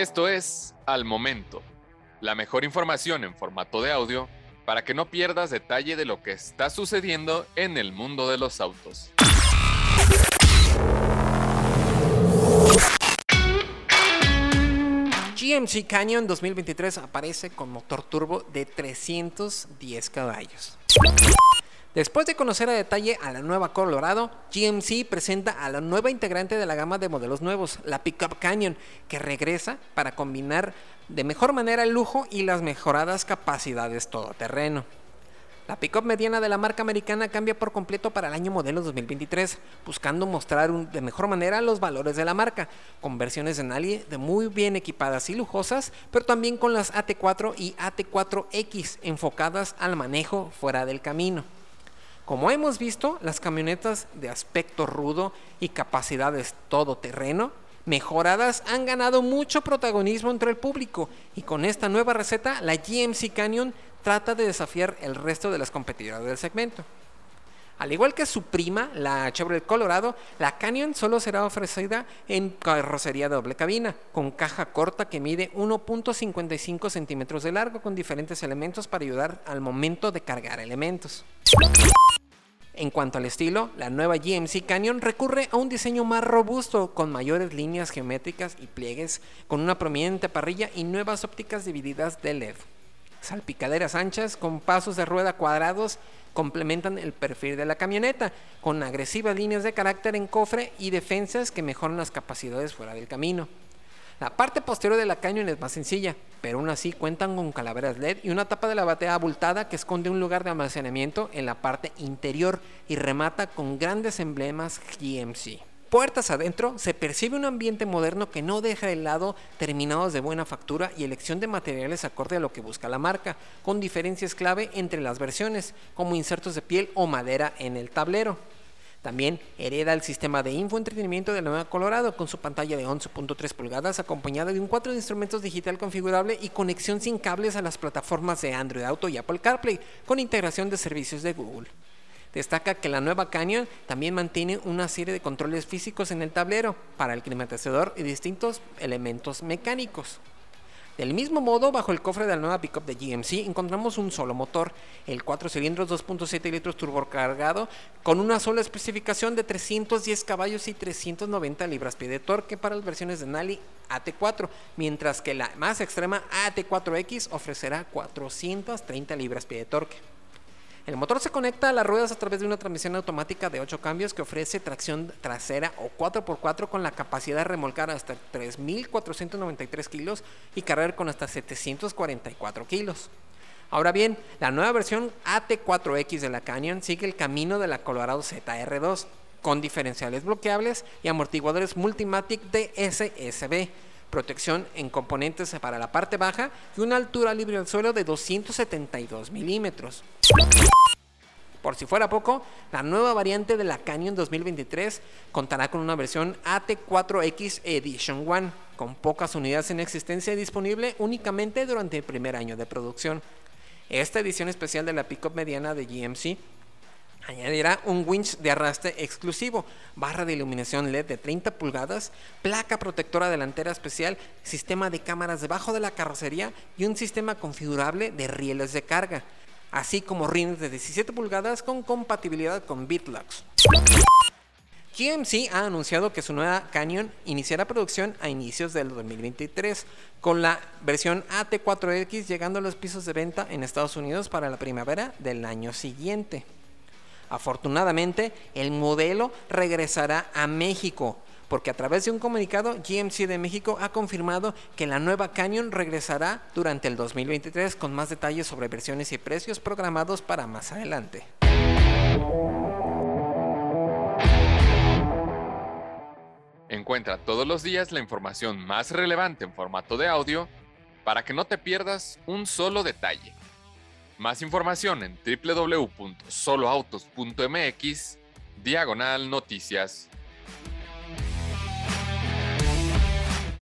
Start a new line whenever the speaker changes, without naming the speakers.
Esto es Al Momento, la mejor información en formato de audio para que no pierdas detalle de lo que está sucediendo en el mundo de los autos.
GMC Canyon 2023 aparece con motor turbo de 310 caballos. Después de conocer a detalle a la nueva Colorado, GMC presenta a la nueva integrante de la gama de modelos nuevos, la Pickup Canyon, que regresa para combinar de mejor manera el lujo y las mejoradas capacidades todoterreno. La pickup mediana de la marca americana cambia por completo para el año modelo 2023, buscando mostrar de mejor manera los valores de la marca, con versiones de Nali de muy bien equipadas y lujosas, pero también con las AT4 y AT4X enfocadas al manejo fuera del camino. Como hemos visto, las camionetas de aspecto rudo y capacidades todoterreno mejoradas han ganado mucho protagonismo entre el público y con esta nueva receta la GMC Canyon trata de desafiar el resto de las competidoras del segmento. Al igual que su prima, la Chevrolet Colorado, la Canyon solo será ofrecida en carrocería doble cabina, con caja corta que mide 1.55 centímetros de largo con diferentes elementos para ayudar al momento de cargar elementos. En cuanto al estilo, la nueva GMC Canyon recurre a un diseño más robusto, con mayores líneas geométricas y pliegues, con una prominente parrilla y nuevas ópticas divididas de LED. Salpicaderas anchas con pasos de rueda cuadrados complementan el perfil de la camioneta, con agresivas líneas de carácter en cofre y defensas que mejoran las capacidades fuera del camino. La parte posterior de la Canyon es más sencilla, pero aún así cuentan con calaveras LED y una tapa de la batea abultada que esconde un lugar de almacenamiento en la parte interior y remata con grandes emblemas GMC. Puertas adentro se percibe un ambiente moderno que no deja de lado terminados de buena factura y elección de materiales acorde a lo que busca la marca, con diferencias clave entre las versiones, como insertos de piel o madera en el tablero. También hereda el sistema de infoentretenimiento de la nueva Colorado con su pantalla de 11.3 pulgadas acompañada de un cuatro de instrumentos digital configurable y conexión sin cables a las plataformas de Android Auto y Apple CarPlay con integración de servicios de Google. Destaca que la nueva Canyon también mantiene una serie de controles físicos en el tablero para el climatizador y distintos elementos mecánicos. Del mismo modo, bajo el cofre de la nueva pickup de GMC encontramos un solo motor, el 4 cilindros 2.7 litros turbocargado con una sola especificación de 310 caballos y 390 libras-pie de torque para las versiones de Nali AT4, mientras que la más extrema AT4X ofrecerá 430 libras-pie de torque. El motor se conecta a las ruedas a través de una transmisión automática de 8 cambios que ofrece tracción trasera o 4x4 con la capacidad de remolcar hasta 3.493 kilos y cargar con hasta 744 kilos. Ahora bien, la nueva versión AT4X de la Canyon sigue el camino de la Colorado ZR2 con diferenciales bloqueables y amortiguadores Multimatic de SSB protección en componentes para la parte baja y una altura libre al suelo de 272 milímetros. Por si fuera poco, la nueva variante de la Canyon 2023 contará con una versión AT4X Edition One, con pocas unidades en existencia disponible únicamente durante el primer año de producción. Esta edición especial de la pickup mediana de GMC Añadirá un winch de arrastre exclusivo, barra de iluminación LED de 30 pulgadas, placa protectora delantera especial, sistema de cámaras debajo de la carrocería y un sistema configurable de rieles de carga, así como rines de 17 pulgadas con compatibilidad con BitLux. GMC ha anunciado que su nueva Canyon iniciará producción a inicios del 2023, con la versión AT4X llegando a los pisos de venta en Estados Unidos para la primavera del año siguiente. Afortunadamente, el modelo regresará a México, porque a través de un comunicado, GMC de México ha confirmado que la nueva Canyon regresará durante el 2023 con más detalles sobre versiones y precios programados para más adelante.
Encuentra todos los días la información más relevante en formato de audio para que no te pierdas un solo detalle. Más información en www.soloautos.mx, diagonal noticias.